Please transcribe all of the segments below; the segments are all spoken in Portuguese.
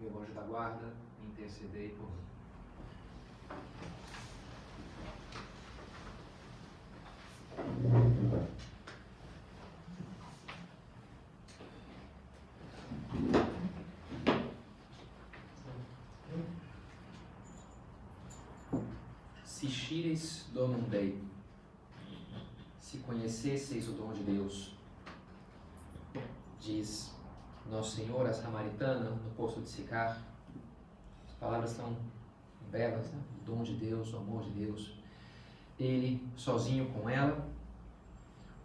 meu anjo da guarda, intercedei por mim. Se xires donum Dei, se conhecesseis o dom de Deus, diz Nosso Senhor a Samaritana no poço de Sicar. As palavras são belas, né? o dom de Deus, o amor de Deus. Ele, sozinho com ela,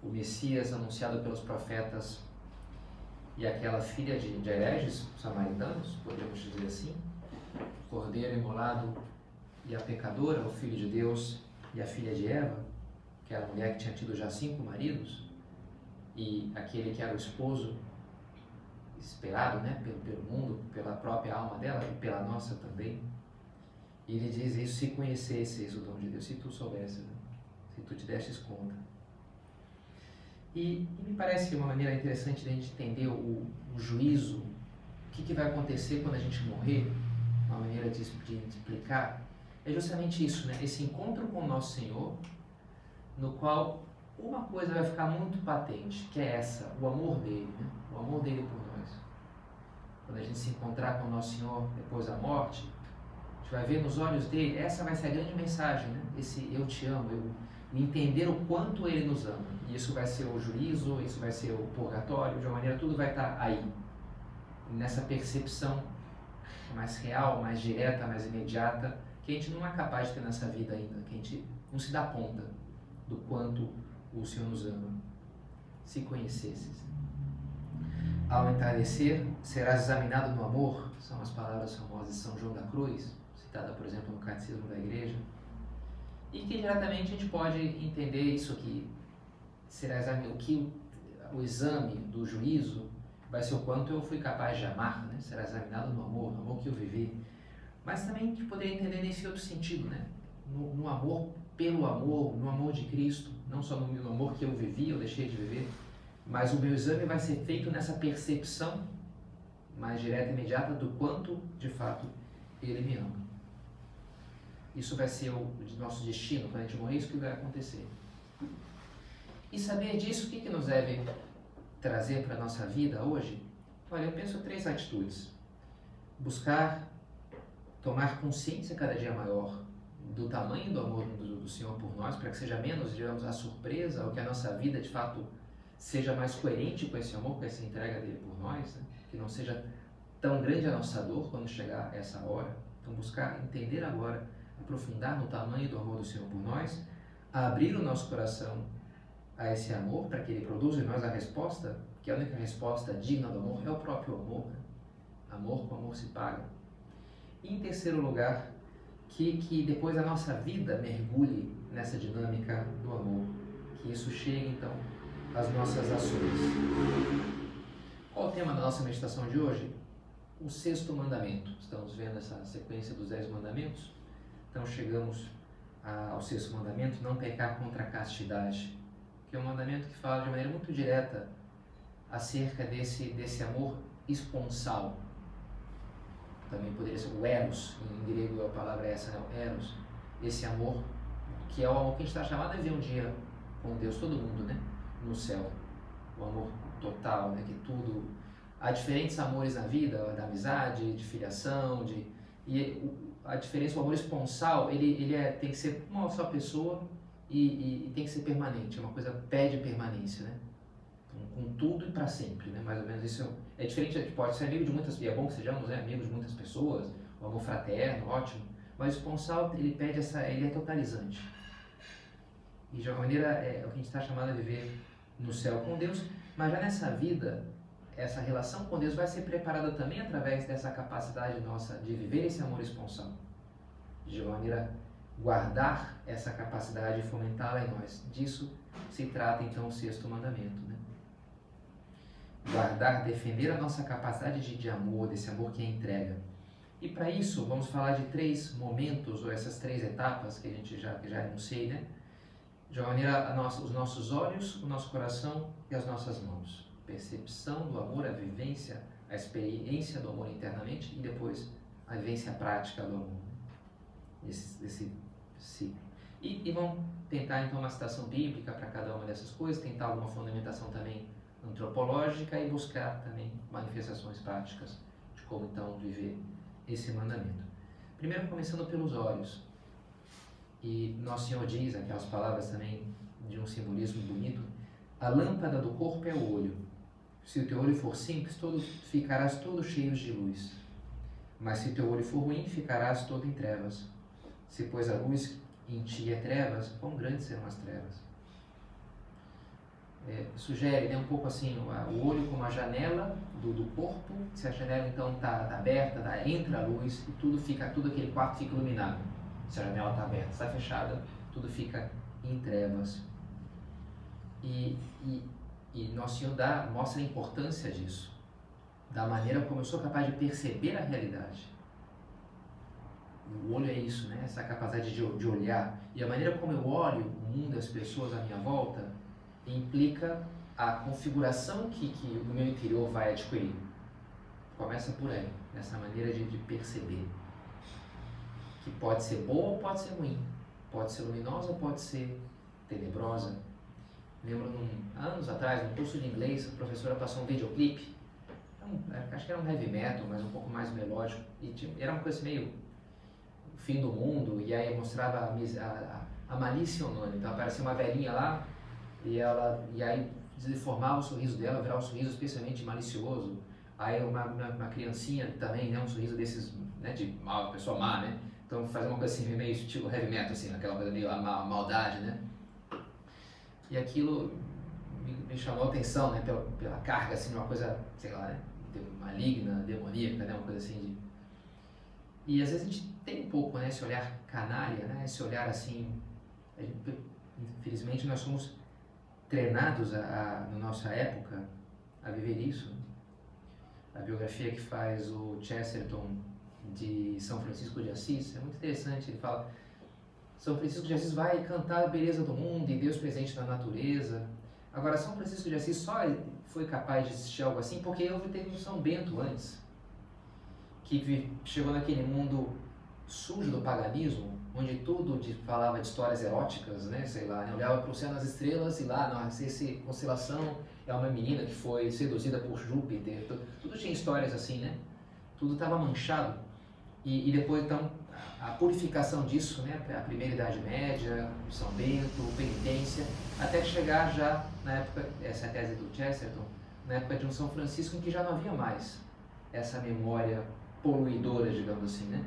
o Messias anunciado pelos profetas e aquela filha de, de hereges samaritanos, podemos dizer assim, o cordeiro imolado e a pecadora, o filho de Deus e a filha de Eva, que era a mulher que tinha tido já cinco maridos, e aquele que era o esposo esperado né, pelo, pelo mundo, pela própria alma dela e pela nossa também. E ele diz isso se conhecesses o dom de Deus, se tu soubesses, né? se tu te destes conta. E, e, me parece uma maneira interessante de a gente entender o, o juízo, o que, que, vai acontecer quando a gente morrer, uma maneira de, de explicar, é justamente isso, né? esse encontro com o nosso Senhor, no qual uma coisa vai ficar muito patente, que é essa, o amor dele, né? o amor dele por. Quando a gente se encontrar com o nosso Senhor depois da morte, a gente vai ver nos olhos dele, essa vai ser a grande mensagem, né? esse eu te amo, eu, entender o quanto ele nos ama. E isso vai ser o juízo, isso vai ser o purgatório, de uma maneira tudo vai estar aí. Nessa percepção mais real, mais direta, mais imediata, que a gente não é capaz de ter nessa vida ainda, que a gente não se dá conta do quanto o Senhor nos ama. Se conhecesses. Ao entardecer, serás examinado no amor, são as palavras famosas de São João da Cruz, citada, por exemplo, no Catecismo da Igreja. E que diretamente a gente pode entender isso aqui. Será o que o exame do juízo vai ser o quanto eu fui capaz de amar, né? será examinado no amor, no amor que eu vivi. Mas também gente poderia entender nesse outro sentido, né? no, no amor pelo amor, no amor de Cristo, não só no amor que eu vivi, eu deixei de viver, mas o meu exame vai ser feito nessa percepção mais direta e imediata do quanto, de fato, Ele me ama. Isso vai ser o nosso destino, quando a gente morrer, isso que vai acontecer. E saber disso, o que, que nos deve trazer para a nossa vida hoje? Olha, eu penso três atitudes. Buscar tomar consciência cada dia maior do tamanho do amor do, do Senhor por nós, para que seja menos, digamos, a surpresa, ou que a nossa vida, de fato, seja mais coerente com esse amor, com essa entrega dele por nós, né? que não seja tão grande a nossa dor quando chegar essa hora. Então, buscar entender agora, aprofundar no tamanho do amor do Senhor por nós, abrir o nosso coração a esse amor, para que ele produza em nós a resposta, que a única resposta digna do amor é o próprio amor. Né? Amor com amor se paga. E, em terceiro lugar, que, que depois a nossa vida mergulhe nessa dinâmica do amor, que isso chegue então às nossas ações. Qual o tema da nossa meditação de hoje? O sexto mandamento. Estamos vendo essa sequência dos dez mandamentos. Então chegamos ao sexto mandamento, não pecar contra a castidade, que é um mandamento que fala de maneira muito direta acerca desse, desse amor esponsal, também poderia ser o eros, em grego a palavra é essa, né? o eros, esse amor, que é o amor que a gente está chamado a viver um dia com Deus, todo mundo, né? No céu. O amor total, né? Que tudo. Há diferentes amores na vida, da amizade, de filiação, de. E a diferença, o amor esponsal, ele, ele é, tem que ser uma só pessoa e, e, e tem que ser permanente, é uma coisa pede permanência, né? com, com tudo e para sempre, né? Mais ou menos isso é diferente, a gente pode ser amigo de muitas, e é bom que sejamos né, amigos de muitas pessoas, o amor fraterno, ótimo, mas o esponsal, ele pede essa, ele é totalizante. E de uma maneira, é, é o que a gente está chamado a viver no céu com Deus, mas já nessa vida, essa relação com Deus vai ser preparada também através dessa capacidade nossa de viver esse amor esponsal. De maneira guardar essa capacidade e fomentá-la em nós. Disso se trata então o sexto mandamento. Né? Guardar, defender a nossa capacidade de, de amor, desse amor que é entrega. E para isso, vamos falar de três momentos, ou essas três etapas que a gente já, já anunciei, né? De uma maneira, nossa, os nossos olhos, o nosso coração e as nossas mãos. Percepção do amor, a vivência, a experiência do amor internamente e depois a vivência prática do amor. Desse, desse ciclo. E, e vamos tentar então uma citação bíblica para cada uma dessas coisas, tentar alguma fundamentação também antropológica e buscar também manifestações práticas de como então viver esse mandamento. Primeiro começando pelos olhos. E Nosso Senhor diz aquelas palavras também de um simbolismo bonito: a lâmpada do corpo é o olho. Se o teu olho for simples, todo, ficarás todo cheio de luz. Mas se teu olho for ruim, ficarás todo em trevas. Se pois a luz em ti é trevas, quão grandes serão as trevas? É, sugere né, um pouco assim o olho como a janela do, do corpo. Se a janela então está tá aberta, tá, entra a luz e tudo fica, tudo aquele quarto fica iluminado. Se a janela está aberta, está fechada, tudo fica em trevas. E, e, e Nosso Senhor dá, mostra a importância disso, da maneira como eu sou capaz de perceber a realidade. O olho é isso, né? essa capacidade de, de olhar. E a maneira como eu olho o mundo, as pessoas à minha volta, implica a configuração que, que o meu interior vai adquirir. Começa por aí, nessa maneira de, de perceber. Que pode ser boa ou pode ser ruim. Pode ser luminosa ou pode ser tenebrosa. Lembro, num, anos atrás, no curso de inglês, a professora passou um videoclipe. acho que era um heavy metal, mas um pouco mais melódico. E tinha, era uma coisa meio fim do mundo, e aí mostrava a, a, a malícia. Então aparecia uma velhinha lá, e ela e aí deformava o sorriso dela, virava um sorriso especialmente malicioso. Aí uma, uma, uma, criancinha também, né, um sorriso desses, né, de mal, pessoa má, né? Então fazer uma coisa assim, meio estilo heavy metal, assim, aquela coisa meio a, maldade, né? E aquilo me, me, chamou a atenção, né, pela, pela carga, assim, uma coisa, sei lá, né, maligna, demoníaca, né, uma coisa assim de... E às vezes a gente tem um pouco, né, esse olhar canalha, né, esse olhar assim, infelizmente nós somos treinados a, a, na nossa época a viver isso. A biografia que faz o Chesterton de São Francisco de Assis é muito interessante. Ele fala: São Francisco de Assis vai cantar a beleza do mundo e Deus presente na natureza. Agora, São Francisco de Assis só foi capaz de assistir algo assim porque houve teve um São Bento antes, que chegou naquele mundo sujo do paganismo, onde tudo de, falava de histórias eróticas, né, sei lá, né, olhava para o céu nas estrelas e lá, nossa, essa constelação é uma menina que foi seduzida por Júpiter, tudo, tudo tinha histórias assim, né, tudo estava manchado. E, e, depois, então, a purificação disso, né, a primeira Idade Média, São Bento, penitência, até chegar já na época, essa é a tese do Chesterton, na época de um São Francisco, em que já não havia mais essa memória poluidora, digamos assim, né?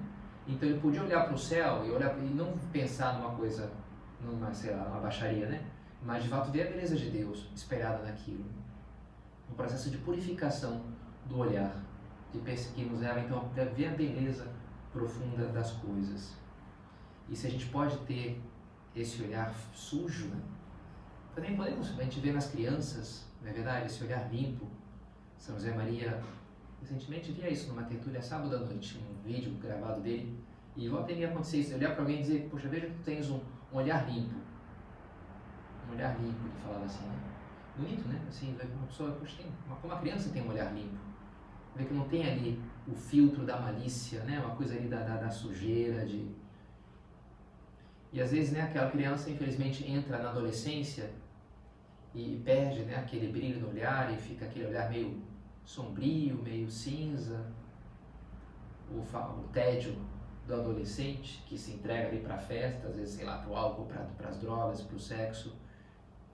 Então ele podia olhar para o céu e, olhar, e não pensar numa coisa, numa, sei lá, uma baixaria, né? Mas de fato ver a beleza de Deus esperada naquilo. Um processo de purificação do olhar, de que nos leva então a ver a beleza profunda das coisas. E se a gente pode ter esse olhar sujo, né? também podemos, a gente vê nas crianças, não é verdade? Esse olhar limpo. São José Maria Recentemente via isso numa tertúlia sábado à noite, um vídeo gravado dele. E volta e acontecer isso, olhar para alguém e dizer, poxa, veja que tu tens um, um, olhar limpo. Um olhar limpo, ele falava assim, né? Bonito, né? Assim, uma pessoa, poxa, tem, uma, como uma criança tem um olhar limpo. Vê que não tem ali o filtro da malícia, né? Uma coisa ali da, da, da sujeira, de... E às vezes, né, aquela criança, infelizmente, entra na adolescência e perde né, aquele brilho no olhar e fica aquele olhar meio sombrio, meio cinza, o, o tédio do adolescente que se entrega ali para festa, às vezes, sei lá, para o álcool, para as drogas, para o sexo,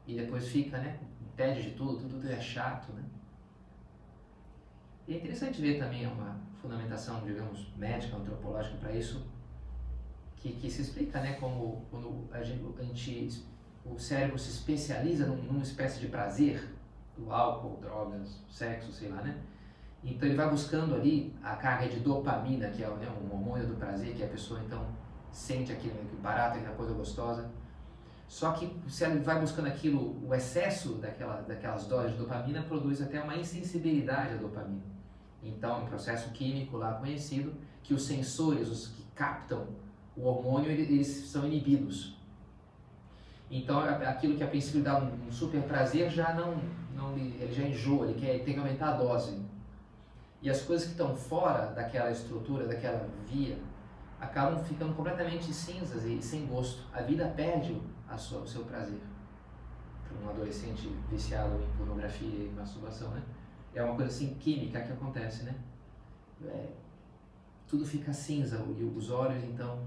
e depois fica, né, tédio de tudo, tudo é chato, né? E é interessante ver também uma fundamentação, digamos, médica, antropológica para isso, que, que se explica, né, como quando a gente, o cérebro se especializa num, numa espécie de prazer, do álcool, drogas, sexo, sei lá, né? Então ele vai buscando ali a carga de dopamina, que é né, um hormônio do prazer, que a pessoa então sente aquilo, né, barato, aquela coisa gostosa. Só que se ele vai buscando aquilo, o excesso daquela, daquelas doses de dopamina produz até uma insensibilidade à dopamina. Então, um processo químico lá conhecido, que os sensores, os que captam o hormônio, eles são inibidos. Então, aquilo que a princípio dá um super prazer já não, não ele já enjoa, ele quer ele tem que aumentar a dose. E as coisas que estão fora daquela estrutura, daquela via, acabam ficando completamente cinzas e sem gosto. A vida perde sua, o seu prazer. Para um adolescente viciado em pornografia e masturbação, né? É uma coisa assim química que acontece, né? É, tudo fica cinza e os olhos, então,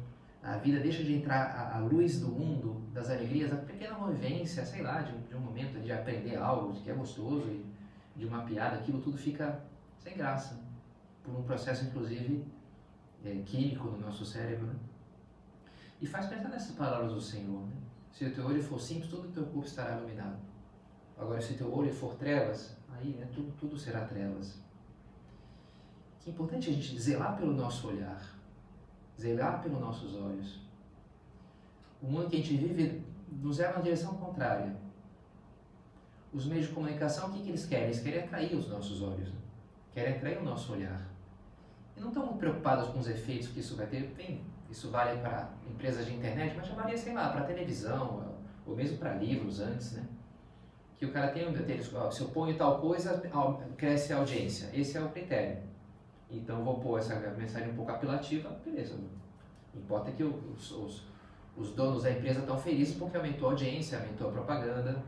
a vida deixa de entrar a, a luz do mundo, das alegrias, a pequena vivência, sei lá, de, de um momento de aprender algo que é gostoso e de uma piada, aquilo tudo fica sem graça, por um processo, inclusive, é, químico no nosso cérebro. Né? E faz pensar nessas palavras do Senhor. Né? Se o teu olho for simples, todo o teu corpo estará iluminado. Agora, se o teu olho for trevas, aí né, tudo, tudo será trevas. Que importante a gente zelar pelo nosso olhar, zelar pelos nossos olhos. O mundo que a gente vive nos leva na direção contrária. Os meios de comunicação, o que, que eles querem? Eles querem atrair os nossos olhos, né? querem atrair o nosso olhar. E não estão muito preocupados com os efeitos que isso vai ter. Tem, isso vale para empresas de internet, mas já valia, sei lá, para televisão, ou mesmo para livros antes, né? Que o cara tem um telescópio, se eu ponho tal coisa, cresce a audiência. Esse é o critério. Então vou pôr essa mensagem um pouco apelativa, beleza. Importa que os, os, os donos da empresa estão felizes porque aumentou a audiência, aumentou a propaganda.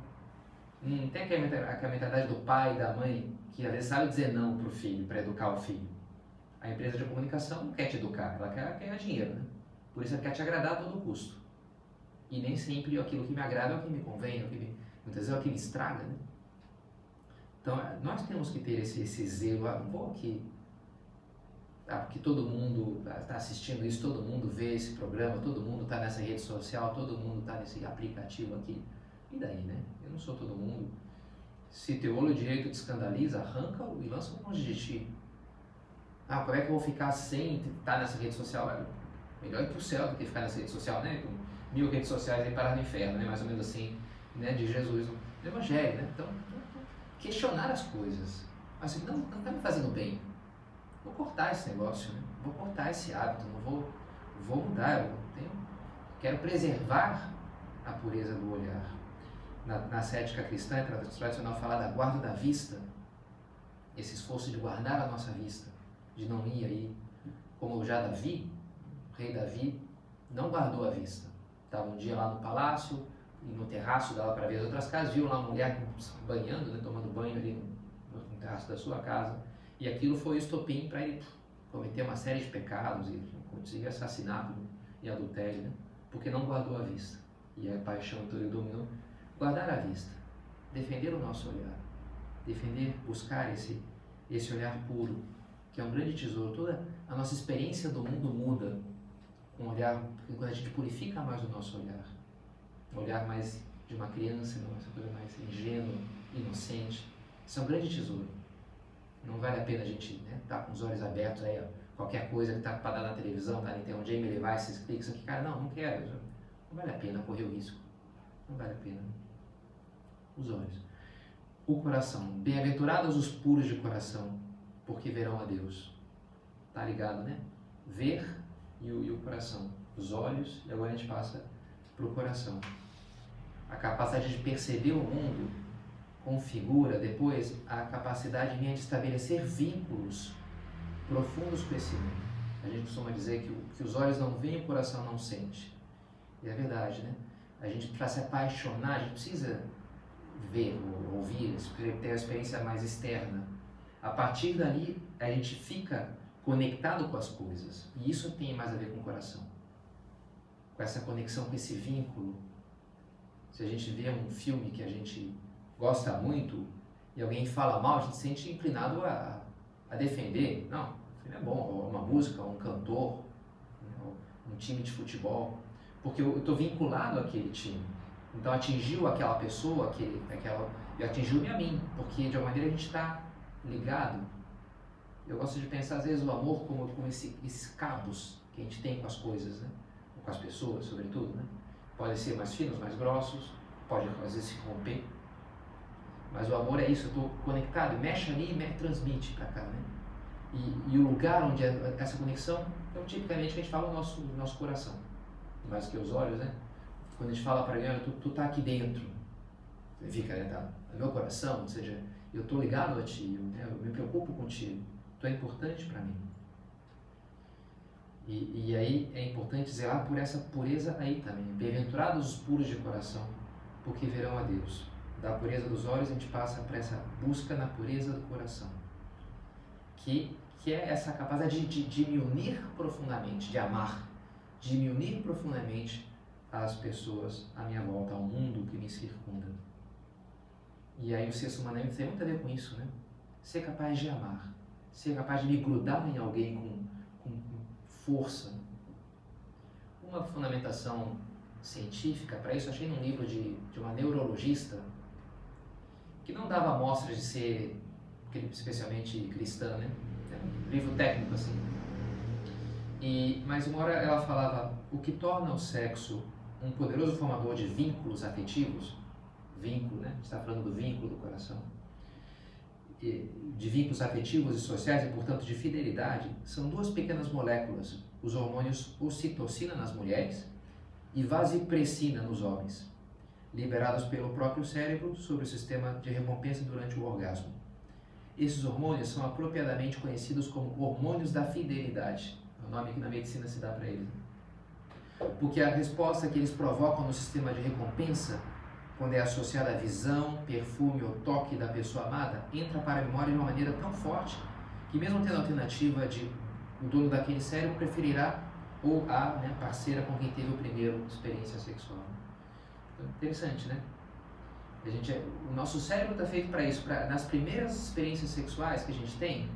Hum, tem aquela, aquela mentalidade do pai, da mãe, que às vezes sabe dizer não para o filho, para educar o filho. A empresa de comunicação não quer te educar, ela quer ganhar dinheiro, né? Por isso ela quer te agradar a todo custo. E nem sempre aquilo que me agrada é o que me convém, é o que me, muitas vezes é o que me estraga, né? Então, nós temos que ter esse, esse zelo. Ah, vou aqui ah, porque todo mundo está assistindo isso, todo mundo vê esse programa, todo mundo está nessa rede social, todo mundo está nesse aplicativo aqui. E daí, né? Eu não sou todo mundo. Se teu olho direito te escandaliza, arranca e lança longe de ti. Ah, como é que eu vou ficar sem estar tá nessa rede social? É melhor ir o céu do que ficar nessa rede social, né? Com mil redes sociais e parar no inferno, né? Mais ou menos assim, né? De Jesus, do Evangelho, né? Então, questionar as coisas. Assim, não está me fazendo bem vou cortar esse negócio, né? vou cortar esse hábito, não vou, vou mudar, eu tenho, quero preservar a pureza do olhar. Na, na cética cristã é tradicional falar da guarda da vista, esse esforço de guardar a nossa vista, de não ir aí, como já Davi, rei Davi, não guardou a vista. Estava um dia lá no palácio, no terraço dava para ver as outras casas, viu lá uma mulher banhando, né, tomando banho ali no, no terraço da sua casa e aquilo foi o estopim para ele cometer uma série de pecados e conseguir assassinato e adultério, né? porque não guardou a vista. E a paixão toda dominou. Guardar a vista, defender o nosso olhar, defender, buscar esse, esse olhar puro, que é um grande tesouro. Toda a nossa experiência do mundo muda com um olhar, quando a gente purifica mais o nosso olhar, um olhar mais de uma criança, uma coisa mais ingênua, inocente. Isso é um grande tesouro. Não vale a pena a gente estar né, tá com os olhos abertos aí, ó, qualquer coisa que está para dar na televisão, tá na internet, um Jamie Levice clica isso aqui, cara, não, não quero. Não vale a pena correr o risco. Não vale a pena. Os olhos. O coração. Bem-aventurados os puros de coração, porque verão a Deus. Tá ligado, né? Ver e o, e o coração. Os olhos, e agora a gente passa para o coração. A capacidade de perceber o mundo configura depois a capacidade minha de estabelecer vínculos profundos com esse mundo. A gente costuma dizer que, que os olhos não veem, o coração não sente. E é verdade, né? A gente, para se apaixonar, a gente precisa ver, ouvir, ter a experiência mais externa. A partir dali, a gente fica conectado com as coisas. E isso tem mais a ver com o coração. Com essa conexão, com esse vínculo. Se a gente vê um filme que a gente gosta muito e alguém fala mal, a gente se sente inclinado a, a defender. Não, o filme é bom, uma música, um cantor, né, um time de futebol, porque eu estou vinculado àquele time. Então atingiu aquela pessoa, aquele, aquela, e atingiu-me a mim, porque de uma maneira a gente está ligado. Eu gosto de pensar às vezes o amor como, como esse, esses cabos que a gente tem com as coisas, né? As pessoas, sobretudo. Né? Podem ser mais finos, mais grossos, pode às vezes se romper. Mas o amor é isso, eu estou conectado, mexe ali e transmite para cá. Né? E, e, o lugar onde é essa conexão, então tipicamente a gente fala o nosso, nosso coração, mais que os olhos, né? Quando a gente fala para alguém, tu, tu tá aqui dentro, fica, né, tá, meu coração, ou seja, eu estou ligado a ti, eu, né, eu me preocupo contigo, tu é importante para mim. E, e, aí é importante zelar por essa pureza aí também. Bem-aventurados os puros de coração, porque verão a Deus. Da pureza dos olhos a gente passa para essa busca na pureza do coração, que, que é essa capacidade de, de, de me unir profundamente, de amar, de me unir profundamente às pessoas à minha volta, ao mundo que me circunda. E aí o sexto mandamento tem muito a ver com isso, né? Ser capaz de amar, ser capaz de me grudar em alguém com, com, com força. Uma fundamentação científica para isso, achei num livro de, de uma neurologista que não dava amostras de ser especialmente cristã, né? um livro técnico assim. E, mas uma hora ela falava o que torna o sexo um poderoso formador de vínculos afetivos, vínculo, né? está falando do vínculo do coração, de vínculos afetivos e sociais e, portanto, de fidelidade, são duas pequenas moléculas, os hormônios ocitocina nas mulheres e vasopressina nos homens, liberados pelo próprio cérebro sobre o sistema de recompensa durante o orgasmo. Esses hormônios são apropriadamente conhecidos como hormônios da fidelidade, é o nome que na medicina se dá para eles. Porque a resposta que eles provocam no sistema de recompensa, quando é associada à visão, perfume ou toque da pessoa amada, entra para a memória de uma maneira tão forte que, mesmo tendo a alternativa de o dono daquele cérebro preferirá ou a né, parceira com quem teve a primeira experiência sexual. Então, interessante, né? A gente, é, o nosso cérebro está feito para isso. Nas primeiras experiências sexuais que a gente tem,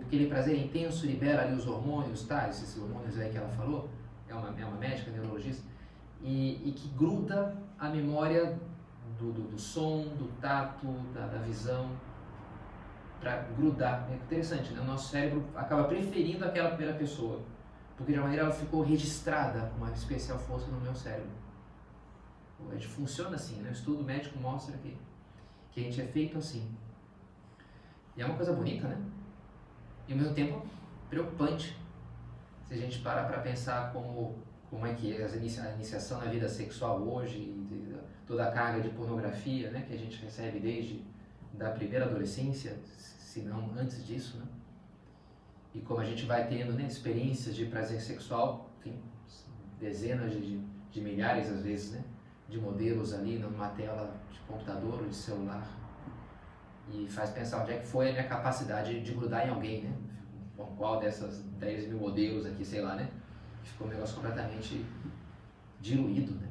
aquele prazer intenso libera ali os hormônios, tá? Esses hormônios aí que ela falou, é uma, é uma médica, neurologista, e, e que gruda a memória do, do, do som, do tato, da, da visão, para grudar. É interessante, né? O nosso cérebro acaba preferindo aquela primeira pessoa, porque de uma maneira ela ficou registrada com uma especial força no meu cérebro. A gente funciona assim, né? O estudo médico mostra que, que a gente é feito assim. E é uma coisa bonita, né? E ao mesmo tempo preocupante se a gente para para pensar como, como é que é a iniciação na vida sexual hoje, toda a carga de pornografia né, que a gente recebe desde da primeira adolescência, se não antes disso, né? E como a gente vai tendo né, experiências de prazer sexual, enfim, dezenas de, de milhares às vezes, né? De modelos ali numa tela de computador ou de celular. E faz pensar onde é que foi a minha capacidade de grudar em alguém, né? com qual dessas 10 mil modelos aqui, sei lá, né? Ficou um negócio completamente diluído, né?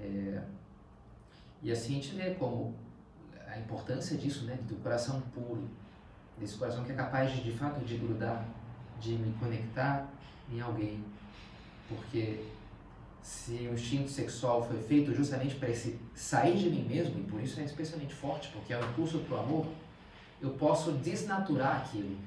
É, e assim a gente vê como a importância disso, né? Do coração puro, desse coração que é capaz de, de fato, de grudar, de me conectar em alguém. Porque se o instinto sexual foi feito justamente para esse sair de mim mesmo, e por isso é especialmente forte, porque é o impulso para o amor, eu posso desnaturar aquilo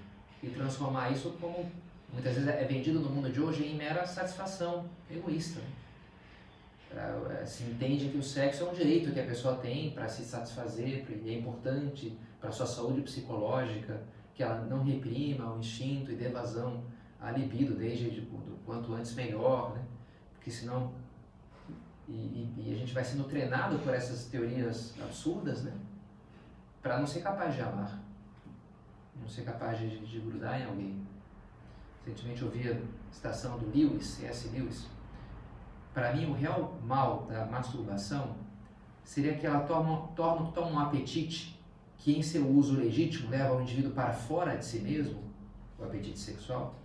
e transformar isso como muitas vezes é vendido no mundo de hoje em mera satisfação egoísta. Né? É, se entende que o sexo é um direito que a pessoa tem para se satisfazer, e é importante para a sua saúde psicológica, que ela não reprima o instinto e dê vazão à libido desde tipo, do quanto antes melhor, né? porque senão e, e, e, a gente vai sendo treinado por essas teorias absurdas, né? Para não ser capaz de amar não ser capaz de, de grudar em alguém. Recentemente eu vi a citação do Lewis, C.S. Lewis. Para mim, o real mal da masturbação seria que ela torna, torna, toma um apetite que, em seu uso legítimo, leva o indivíduo para fora de si mesmo, o apetite sexual,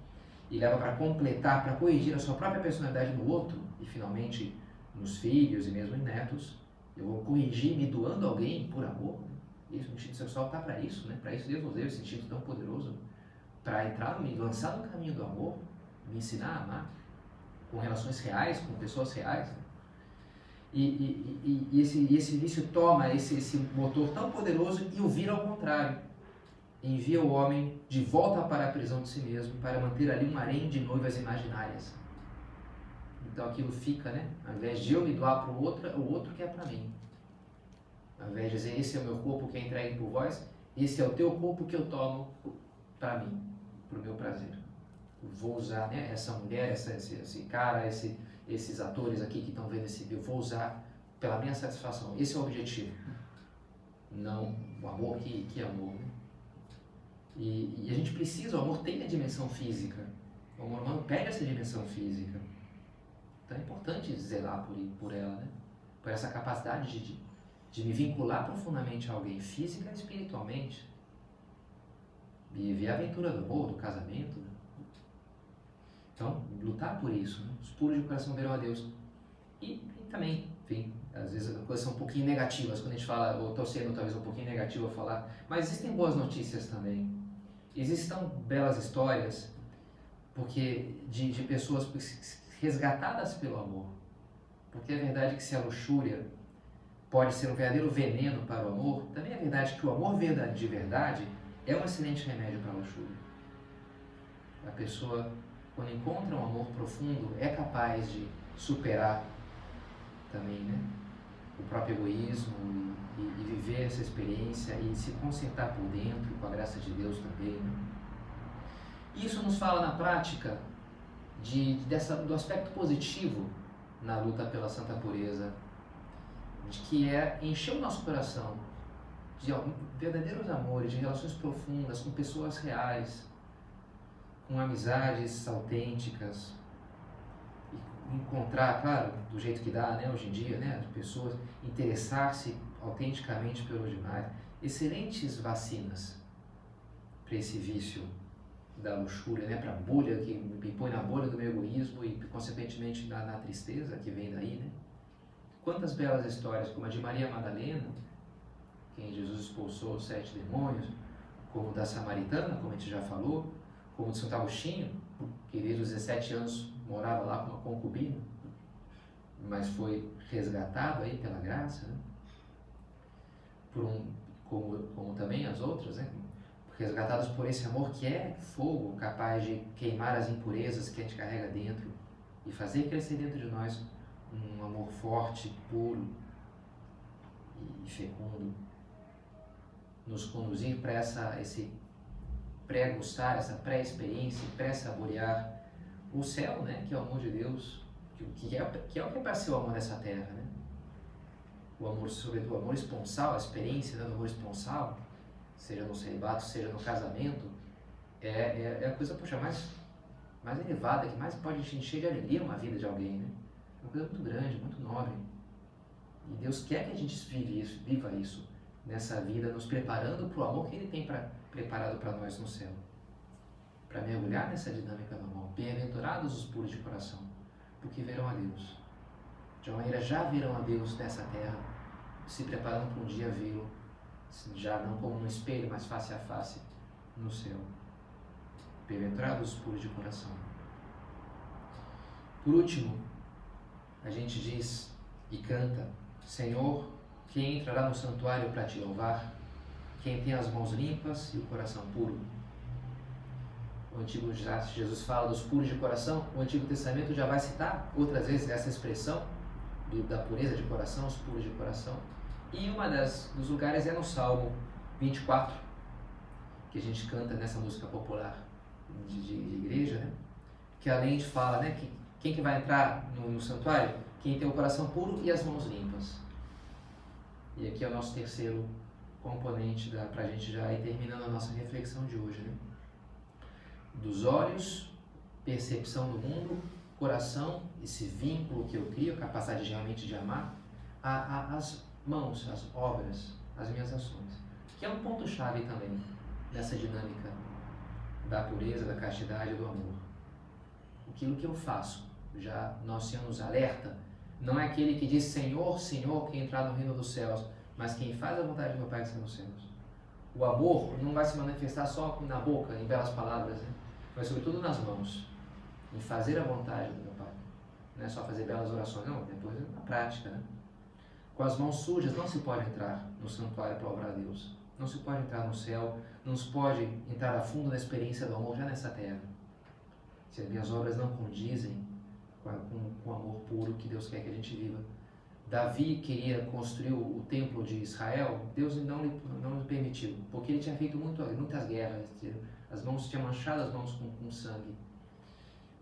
e leva para completar, para corrigir a sua própria personalidade no outro, e finalmente nos filhos e mesmo em netos. Eu vou corrigir me doando alguém por amor. Isso, o instinto sexual está para isso, né? Para isso Deus nos deu esse instinto tão poderoso para entrar, me lançar no caminho do amor, me ensinar a amar com relações reais, com pessoas reais. Né? E, e, e, esse, e esse vício toma esse, esse motor tão poderoso e o vira ao contrário. Envia o homem de volta para a prisão de si mesmo, para manter ali um harém de noivas imaginárias. Então aquilo fica, né? Ao invés de eu me doar para o outro, o outro quer para mim. Ao invés de dizer, esse é o meu corpo que é entregue por vós, esse é o teu corpo que eu tomo para mim, para o meu prazer. vou usar né, essa mulher, essa, esse, esse cara, esse, esses atores aqui que estão vendo esse vídeo, vou usar pela minha satisfação. Esse é o objetivo. Não o amor que, que amor. Né? E, e, a gente precisa, o amor tem a dimensão física. O amor humano pega essa dimensão física. Então é importante zelar por, por ela, né? por essa capacidade de, de me vincular profundamente a alguém, física e espiritualmente. Viver a aventura do amor, do casamento. Né? Então, lutar por isso. Né? Os puros de coração verão a Deus. E, e, também, enfim, às vezes as coisas são um pouquinho negativas quando a gente fala, ou estou sendo talvez um pouquinho negativo a falar, mas existem boas notícias também. Existem belas histórias porque de, de pessoas resgatadas pelo amor. Porque é verdade que se a luxúria pode ser um verdadeiro veneno para o amor, também é verdade que o amor de verdade é um excelente remédio para a luxúria. A pessoa, quando encontra um amor profundo, é capaz de superar também né, o próprio egoísmo e, e, viver essa experiência e se consertar por dentro, com a graça de Deus também. Né? Isso nos fala na prática de, dessa, do aspecto positivo na luta pela santa pureza de que é encher o nosso coração de verdadeiros amores, de relações profundas com pessoas reais, com amizades autênticas, e encontrar, claro, do jeito que dá, né, hoje em dia, né, as pessoas interessar-se autenticamente pelos demais, excelentes vacinas para esse vício da luxúria, né, para a bolha que me põe na bolha do meu egoísmo e consequentemente na, na tristeza que vem daí, né? Quantas belas histórias, como a de Maria Madalena, quem Jesus expulsou os sete demônios, como da Samaritana, como a gente já falou, como de Santo Agostinho, que desde os 17 anos morava lá com uma concubina, mas foi resgatado aí pela graça, né? Por um, como, como também as outras, né? resgatados por esse amor que é fogo, capaz de queimar as impurezas que a gente carrega dentro e fazer crescer dentro de nós um amor forte, puro e fecundo, nos conduzir para essa esse pré-gustar, essa pré-experiência, pré-saborear o céu, né, que é o amor de Deus, que é, que é o que é ser o amor dessa terra, né? O amor, sobretudo o amor esponsal, a experiência do amor esponsal, seja no celibato, seja no casamento, é, é, é a coisa, puxa, mais, mais elevada, que mais pode encher de alegria uma vida de alguém, né? É uma coisa muito grande, muito nobre. E Deus quer que a gente vive isso, viva isso nessa vida, nos preparando para o amor que Ele tem pra, preparado para nós no céu. Para mergulhar nessa dinâmica do amor. Bem-aventurados os puros de coração, porque verão a Deus. De uma maneira já verão a Deus nessa terra, se preparando para um dia vê-lo já não como no espelho, mas face a face no céu. Penetrados puros de coração. Por último, a gente diz e canta: Senhor, quem entrará no santuário para te louvar? Quem tem as mãos limpas e o coração puro? O Antigo Jesus fala dos puros de coração. O Antigo Testamento já vai citar outras vezes essa expressão da pureza de coração, os puros de coração. E uma das dos lugares é no Salmo 24, que a gente canta nessa música popular de, de, de igreja, né? que além de fala, né, que quem que vai entrar no, no santuário? Quem tem o coração puro e as mãos limpas. E aqui é o nosso terceiro componente para a gente já ir terminando a nossa reflexão de hoje. Né? Dos olhos, percepção do mundo, coração, esse vínculo que eu crio, capacidade realmente de amar, a, a, as mãos, as obras, as minhas ações. Que é um ponto-chave também dessa dinâmica da pureza, da castidade do amor. Aquilo que eu faço, já Senhor nos alerta, não é aquele que diz Senhor, Senhor, que entrar no reino dos céus, mas quem faz a vontade do meu Pai que está nos céus. O amor não vai se manifestar só na boca, em belas palavras, né? mas sobretudo nas mãos, em fazer a vontade do meu Pai. Não é só fazer belas orações, não, depois na prática, né? Com as mãos sujas não se pode entrar no santuário para louvar a Deus. Não se pode entrar no céu, não se pode entrar a fundo na experiência do amor já nessa terra. Se as minhas obras não condizem com, com, o amor puro que Deus quer que a gente viva. Davi queria construir o templo de Israel, Deus não lhe, não lhe permitiu, porque ele tinha feito muito, muitas guerras, as mãos tinham manchado as mãos com, com sangue.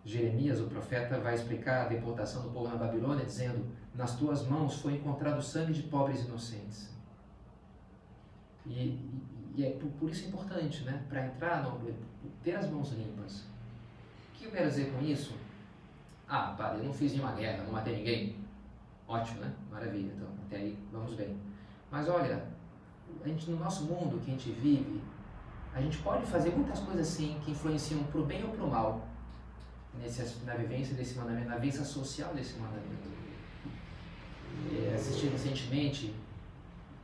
Jeremias, o profeta, vai explicar a deportação do povo na Babilônia, dizendo: Nas tuas mãos foi encontrado sangue de pobres inocentes. E, e é por, por, isso importante, né? Para entrar, no, ter as mãos limpas. O que eu quero dizer com isso? Ah, padre, eu não fiz nenhuma guerra, não matei ninguém. Ótimo, né? Maravilha, então, até aí vamos bem. Mas olha, a gente, no nosso mundo que a gente vive, a gente pode fazer muitas coisas assim que influenciam para o bem ou para o mal nesse, na vivência desse mandamento, na vivência social desse mandamento. E, assisti recentemente,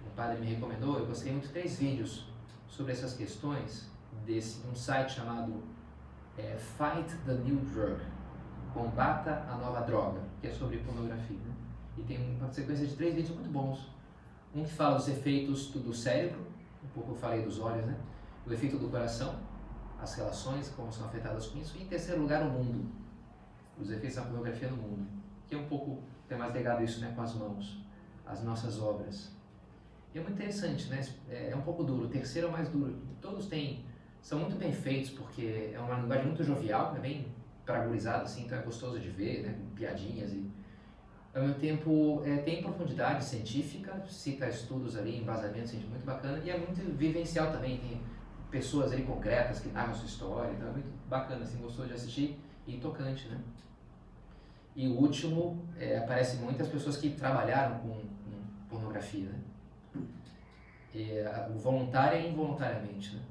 um padre me recomendou, eu gostei muito três vídeos sobre essas questões desse um site chamado é, Fight the New Drug, combata a nova droga, que é sobre pornografia. Né? E tem uma sequência de três vídeos muito bons. Um que fala dos efeitos do cérebro, um pouco eu falei dos olhos, né? O efeito do coração, as relações, como são afetadas com isso. E em terceiro lugar, o mundo. Os efeitos da pornografia no mundo. Que é um pouco, tem mais ligado isso né, com as mãos, as nossas obras. E é muito interessante, né? É, é um pouco duro. O terceiro é o mais duro. Todos têm, são muito bem feitos, porque é uma linguagem muito jovial, é bem pragurizada, assim, então é gostoso de ver, né? Piadinhas e ao mesmo tempo é, tem profundidade científica, cita estudos ali, embasamentos, assim, muito bacana, e é muito vivencial também, tem pessoas ali concretas que narram sua história, então é muito bacana, assim, gostou de assistir e tocante, né? E o último, é, aparece muitas pessoas que trabalharam com, com pornografia, né? E, voluntária e involuntariamente, né?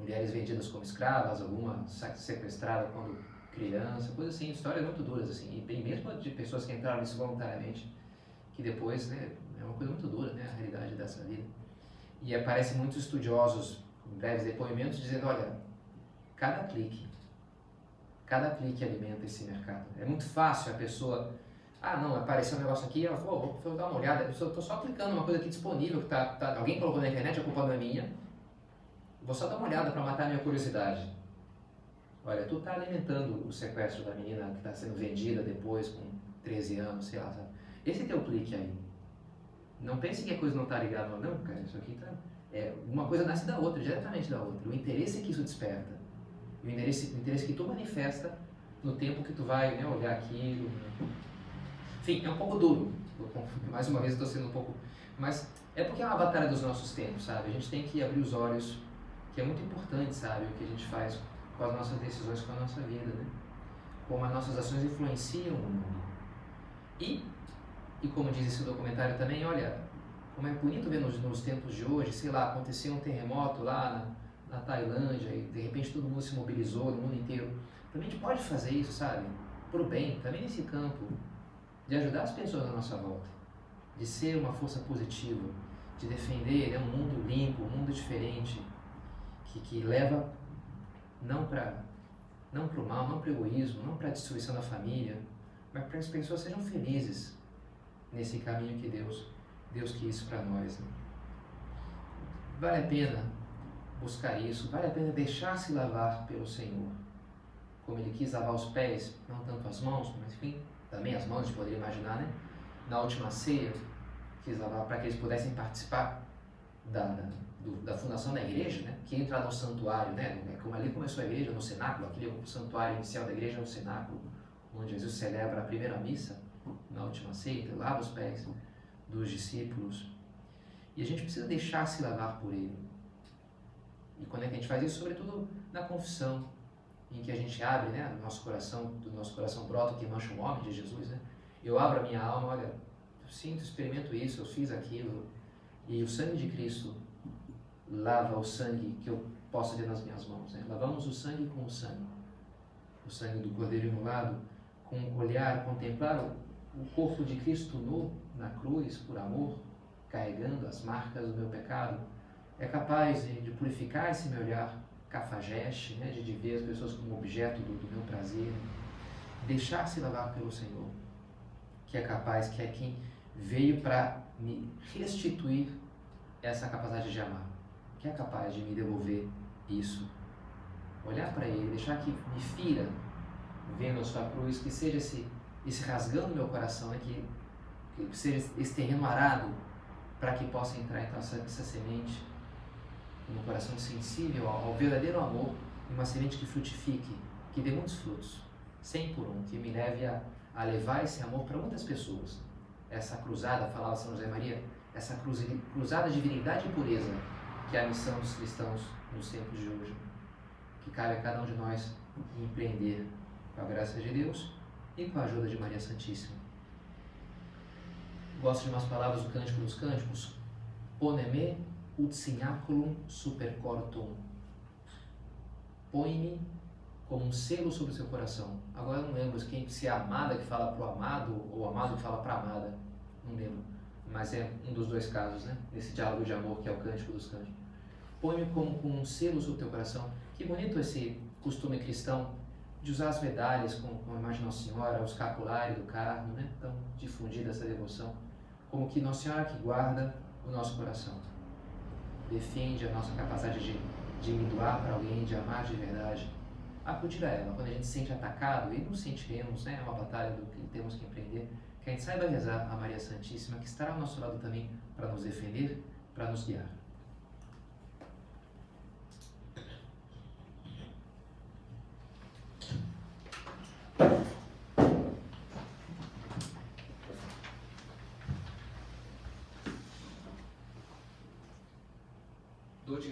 Mulheres vendidas como escravas, alguma sequestrada quando criança, coisa assim, histórias muito duras, assim, e mesmo de pessoas que entraram nisso voluntariamente, que depois, né, é uma coisa muito dura, né, a realidade dessa vida. E aparecem muitos estudiosos, com breves depoimentos, dizendo, olha, cada clique, cada clique alimenta esse mercado. É muito fácil a pessoa, ah, não, apareceu um negócio aqui, eu vou, vou dar uma olhada, eu estou só clicando uma coisa aqui disponível, que tá, tá, alguém colocou na internet, a culpa não é minha, vou só dar uma olhada para matar minha curiosidade. Olha, tu está alimentando o sequestro da menina que está sendo vendida depois com 13 anos, sei lá, sabe? Esse teu clique aí. Não pense que a coisa não está ligada, não, cara, isso aqui tá. É, uma coisa nasce da outra, diretamente da outra. O interesse que isso desperta. O interesse, o interesse que tu manifesta no tempo que tu vai né, olhar aquilo. Enfim, é um pouco duro. Mais uma vez estou sendo um pouco. Mas é porque é uma batalha dos nossos tempos, sabe? A gente tem que abrir os olhos, que é muito importante, sabe? O que a gente faz com as nossas decisões, com a nossa vida, né? Como as nossas ações influenciam o mundo. E, e como diz esse documentário também, olha, como é bonito ver nos, nos tempos de hoje, sei lá, aconteceu um terremoto lá na, na Tailândia e de repente todo mundo se mobilizou no mundo inteiro. Também a gente pode fazer isso, sabe? Por bem, também nesse campo, de ajudar as pessoas à nossa volta, de ser uma força positiva, de defender né, um mundo limpo, um mundo diferente, que, que leva não para não o mal, não para o egoísmo, não para a destruição da família, mas para que as pessoas sejam felizes nesse caminho que Deus, Deus quis para nós. Né? Vale a pena buscar isso, vale a pena deixar-se lavar pelo Senhor, como Ele quis lavar os pés, não tanto as mãos, mas enfim, também as mãos, a gente poderia imaginar, né? Na última ceia, quis lavar para que eles pudessem participar da, da do, da fundação da igreja, né? que entra no santuário, né? como ali começou a igreja, no cenáculo, aquele santuário inicial da igreja é cenáculo, onde Jesus celebra a primeira missa, na última ceia, lava os pés dos discípulos. E a gente precisa deixar se lavar por ele. E quando é que a gente faz isso? Sobretudo na confissão, em que a gente abre né, nosso coração, do nosso coração brota que mancha o homem de Jesus. Né? Eu abro a minha alma, olha, eu sinto, experimento isso, eu fiz aquilo, e o sangue de Cristo lava o sangue que eu posso ter nas minhas mãos. Né? Lavamos o sangue com o sangue. O sangue do Cordeiro imolado, com o olhar, contemplar o corpo de Cristo nu na cruz, por amor, carregando as marcas do meu pecado, é capaz de, de purificar esse meu olhar cafajeste, né? de, de ver as pessoas como objeto do, do meu prazer, deixar-se lavar pelo Senhor, que é capaz, que é quem veio para me restituir essa capacidade de amar, que é capaz de me devolver isso. Olhar para Ele, deixar que me fira vendo a sua cruz, que seja esse, esse rasgando meu coração, né? que, seja esse terreno arado para que possa entrar então essa, essa semente no coração sensível ao, ao verdadeiro amor e uma semente que frutifique, que dê muitos frutos, cem por um, que me leve a, a levar esse amor para muitas pessoas. Essa cruzada, falava São José Maria, essa cruz, cruzada de divinidade e pureza, que é a missão dos cristãos nos tempos de hoje. Que cabe a cada um de nós empreender com a graça de Deus e com a ajuda de Maria Santíssima. Gosto de umas palavras do Cântico dos Cânticos. Poneme ut signaculum super cortum. Põe-me como um selo sobre o seu coração. Agora eu não lembro quem, se é a amada que fala para o amado ou o amado que fala para a amada. Não lembro. Mas é um dos dois casos, né? Nesse diálogo de amor que é o cântico dos cânticos. Põe-me como, como um selo sobre o teu coração. Que bonito esse costume cristão de usar as medalhas com, com a imagem Nossa Senhora, o escapulário do carro, né? Tão difundida essa devoção. Como que Nossa Senhora que guarda o nosso coração. Defende a nossa capacidade de, de me doar para alguém, de amar de verdade acudir a ela. Quando a gente se sente atacado, e nos sentiremos, né, é uma batalha do que temos que empreender, que a gente saiba rezar a Maria Santíssima, que estará ao nosso lado também para nos defender, para nos guiar.